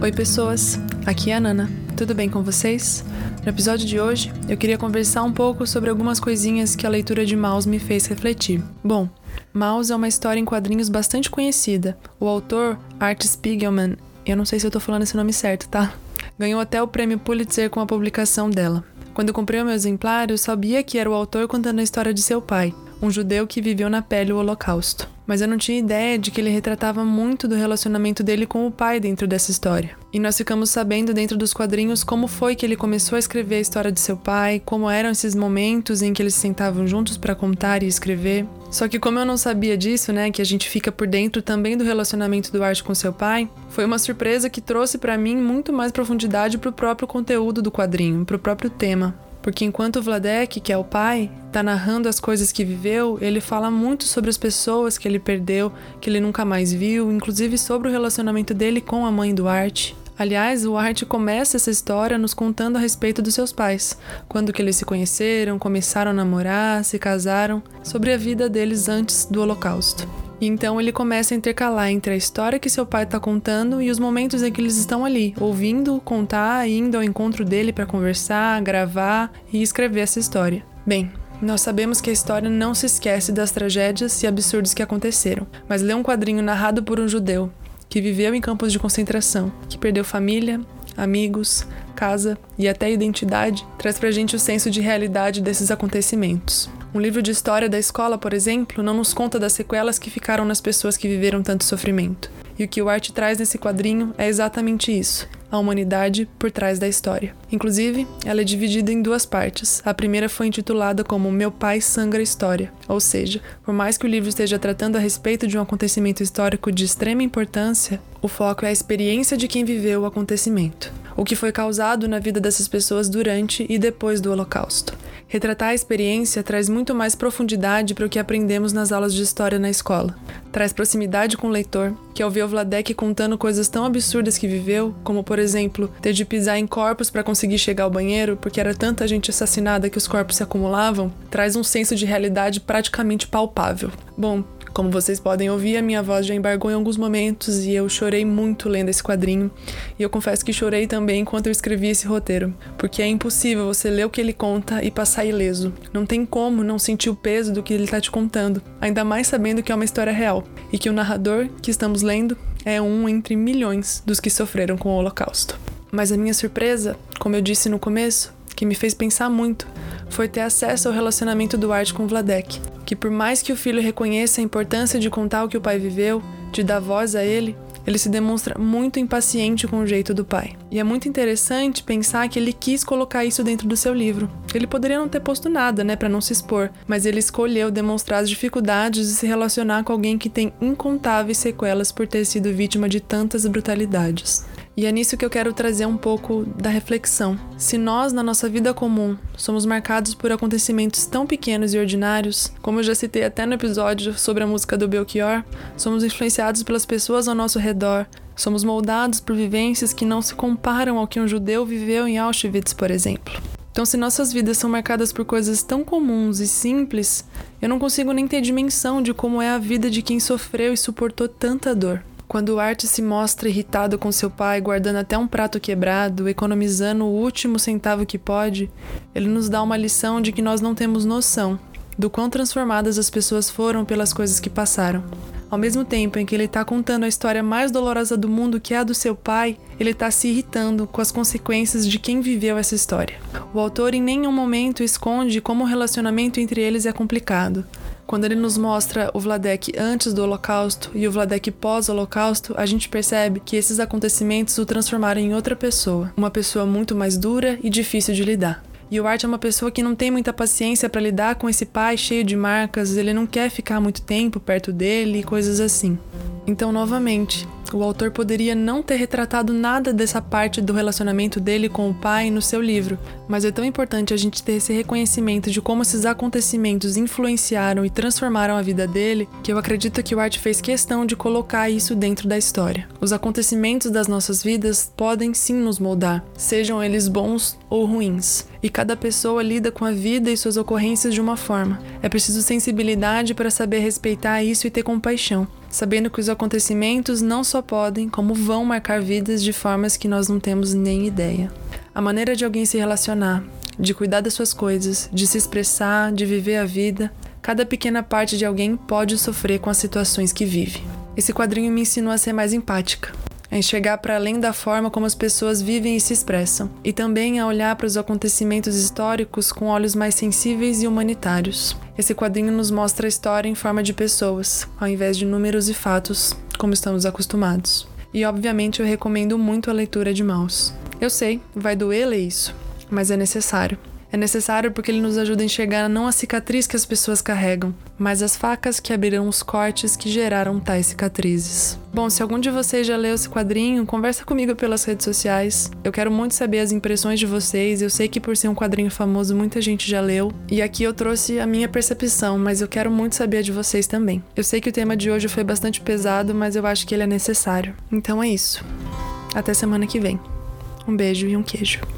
Oi, pessoas! Aqui é a Nana. Tudo bem com vocês? No episódio de hoje, eu queria conversar um pouco sobre algumas coisinhas que a leitura de Maus me fez refletir. Bom, Maus é uma história em quadrinhos bastante conhecida. O autor, Art Spiegelman, eu não sei se eu tô falando esse nome certo, tá? Ganhou até o prêmio Pulitzer com a publicação dela. Quando eu comprei o meu exemplar, eu sabia que era o autor contando a história de seu pai, um judeu que viveu na pele o Holocausto. Mas eu não tinha ideia de que ele retratava muito do relacionamento dele com o pai dentro dessa história. E nós ficamos sabendo dentro dos quadrinhos como foi que ele começou a escrever a história de seu pai, como eram esses momentos em que eles se sentavam juntos para contar e escrever. Só que como eu não sabia disso, né, que a gente fica por dentro também do relacionamento do Art com seu pai, foi uma surpresa que trouxe para mim muito mais profundidade para o próprio conteúdo do quadrinho, para o próprio tema. Porque enquanto Vladek, que é o pai, está narrando as coisas que viveu, ele fala muito sobre as pessoas que ele perdeu, que ele nunca mais viu, inclusive sobre o relacionamento dele com a mãe do Art. Aliás, o Art começa essa história nos contando a respeito dos seus pais, quando que eles se conheceram, começaram a namorar, se casaram, sobre a vida deles antes do Holocausto. E então ele começa a intercalar entre a história que seu pai está contando e os momentos em que eles estão ali, ouvindo, contar, indo ao encontro dele para conversar, gravar e escrever essa história. Bem, nós sabemos que a história não se esquece das tragédias e absurdos que aconteceram, mas lê um quadrinho narrado por um judeu que viveu em campos de concentração, que perdeu família, amigos, casa e até identidade, traz pra gente o senso de realidade desses acontecimentos. Um livro de história da escola, por exemplo, não nos conta das sequelas que ficaram nas pessoas que viveram tanto sofrimento. E o que o Art traz nesse quadrinho é exatamente isso: a humanidade por trás da história. Inclusive, ela é dividida em duas partes. A primeira foi intitulada como Meu Pai Sangra História, ou seja, por mais que o livro esteja tratando a respeito de um acontecimento histórico de extrema importância, o foco é a experiência de quem viveu o acontecimento, o que foi causado na vida dessas pessoas durante e depois do Holocausto. Retratar a experiência traz muito mais profundidade para o que aprendemos nas aulas de história na escola. Traz proximidade com o leitor, que ao ver o Vladek contando coisas tão absurdas que viveu, como por exemplo, ter de pisar em corpos para conseguir chegar ao banheiro porque era tanta gente assassinada que os corpos se acumulavam, traz um senso de realidade praticamente palpável. Bom, como vocês podem ouvir, a minha voz já embargou em alguns momentos e eu chorei muito lendo esse quadrinho. E eu confesso que chorei também enquanto eu escrevi esse roteiro, porque é impossível você ler o que ele conta e passar ileso. Não tem como não sentir o peso do que ele está te contando, ainda mais sabendo que é uma história real e que o narrador que estamos lendo é um entre milhões dos que sofreram com o Holocausto. Mas a minha surpresa, como eu disse no começo, que me fez pensar muito, foi ter acesso ao relacionamento do Art com Vladek que por mais que o filho reconheça a importância de contar o que o pai viveu, de dar voz a ele, ele se demonstra muito impaciente com o jeito do pai. E é muito interessante pensar que ele quis colocar isso dentro do seu livro. Ele poderia não ter posto nada, né, para não se expor, mas ele escolheu demonstrar as dificuldades de se relacionar com alguém que tem incontáveis sequelas por ter sido vítima de tantas brutalidades. E é nisso que eu quero trazer um pouco da reflexão. Se nós, na nossa vida comum, somos marcados por acontecimentos tão pequenos e ordinários, como eu já citei até no episódio sobre a música do Belchior, somos influenciados pelas pessoas ao nosso redor, somos moldados por vivências que não se comparam ao que um judeu viveu em Auschwitz, por exemplo. Então, se nossas vidas são marcadas por coisas tão comuns e simples, eu não consigo nem ter dimensão de como é a vida de quem sofreu e suportou tanta dor. Quando o Art se mostra irritado com seu pai, guardando até um prato quebrado, economizando o último centavo que pode, ele nos dá uma lição de que nós não temos noção do quão transformadas as pessoas foram pelas coisas que passaram. Ao mesmo tempo em que ele está contando a história mais dolorosa do mundo, que é a do seu pai, ele está se irritando com as consequências de quem viveu essa história. O autor em nenhum momento esconde como o relacionamento entre eles é complicado. Quando ele nos mostra o Vladek antes do Holocausto e o Vladek pós-Holocausto, a gente percebe que esses acontecimentos o transformaram em outra pessoa, uma pessoa muito mais dura e difícil de lidar. E o Art é uma pessoa que não tem muita paciência para lidar com esse pai cheio de marcas, ele não quer ficar muito tempo perto dele e coisas assim. Então, novamente, o autor poderia não ter retratado nada dessa parte do relacionamento dele com o pai no seu livro, mas é tão importante a gente ter esse reconhecimento de como esses acontecimentos influenciaram e transformaram a vida dele, que eu acredito que o Art fez questão de colocar isso dentro da história. Os acontecimentos das nossas vidas podem sim nos moldar, sejam eles bons ou ruins. e cada pessoa lida com a vida e suas ocorrências de uma forma. É preciso sensibilidade para saber respeitar isso e ter compaixão, sabendo que os acontecimentos não só podem, como vão marcar vidas de formas que nós não temos nem ideia. A maneira de alguém se relacionar, de cuidar das suas coisas, de se expressar, de viver a vida, cada pequena parte de alguém pode sofrer com as situações que vive. Esse quadrinho me ensinou a ser mais empática, a enxergar para além da forma como as pessoas vivem e se expressam, e também a olhar para os acontecimentos históricos com olhos mais sensíveis e humanitários. Esse quadrinho nos mostra a história em forma de pessoas, ao invés de números e fatos, como estamos acostumados. E obviamente eu recomendo muito a leitura de Maus. Eu sei, vai doer ler isso, mas é necessário. É necessário porque ele nos ajuda a enxergar não a cicatriz que as pessoas carregam, mas as facas que abrirão os cortes que geraram tais cicatrizes. Bom, se algum de vocês já leu esse quadrinho, conversa comigo pelas redes sociais. Eu quero muito saber as impressões de vocês. Eu sei que por ser um quadrinho famoso, muita gente já leu. E aqui eu trouxe a minha percepção, mas eu quero muito saber a de vocês também. Eu sei que o tema de hoje foi bastante pesado, mas eu acho que ele é necessário. Então é isso. Até semana que vem. Um beijo e um queijo.